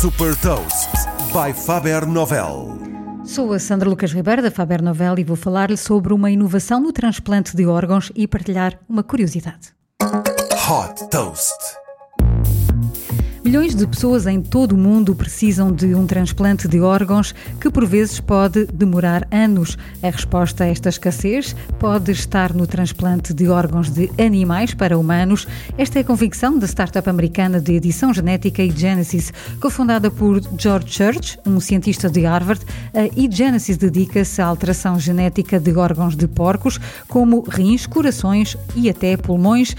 Super Toast by Faber Novel. Sou a Sandra Lucas Ribeiro da Faber Novel e vou falar-lhe sobre uma inovação no transplante de órgãos e partilhar uma curiosidade. Hot Toast. Milhões de pessoas em todo o mundo precisam de um transplante de órgãos que por vezes pode demorar anos. A resposta a esta escassez pode estar no transplante de órgãos de animais para humanos. Esta é a convicção da startup americana de edição genética eGenesis, cofundada por George Church, um cientista de Harvard. A eGenesis dedica-se à alteração genética de órgãos de porcos, como rins, corações e até pulmões,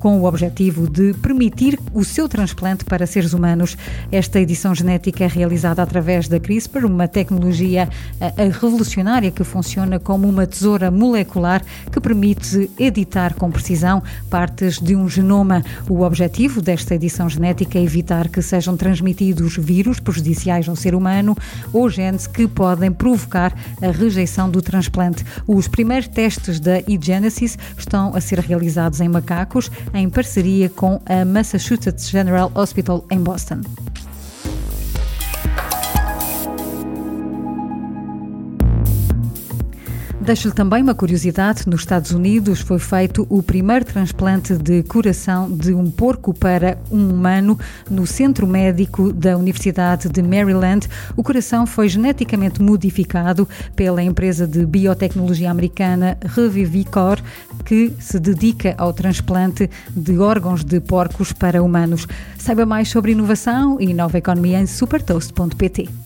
com o objetivo de permitir o seu transplante para para seres humanos. Esta edição genética é realizada através da CRISPR, uma tecnologia eh, revolucionária que funciona como uma tesoura molecular que permite editar com precisão partes de um genoma. O objetivo desta edição genética é evitar que sejam transmitidos vírus prejudiciais ao ser humano ou genes que podem provocar a rejeição do transplante. Os primeiros testes da eGenesis estão a ser realizados em macacos em parceria com a Massachusetts General Hospital em Boston. Deixo-lhe também uma curiosidade: nos Estados Unidos foi feito o primeiro transplante de coração de um porco para um humano no Centro Médico da Universidade de Maryland. O coração foi geneticamente modificado pela empresa de biotecnologia americana Revivicor, que se dedica ao transplante de órgãos de porcos para humanos. Saiba mais sobre inovação e nova economia em supertoast.pt.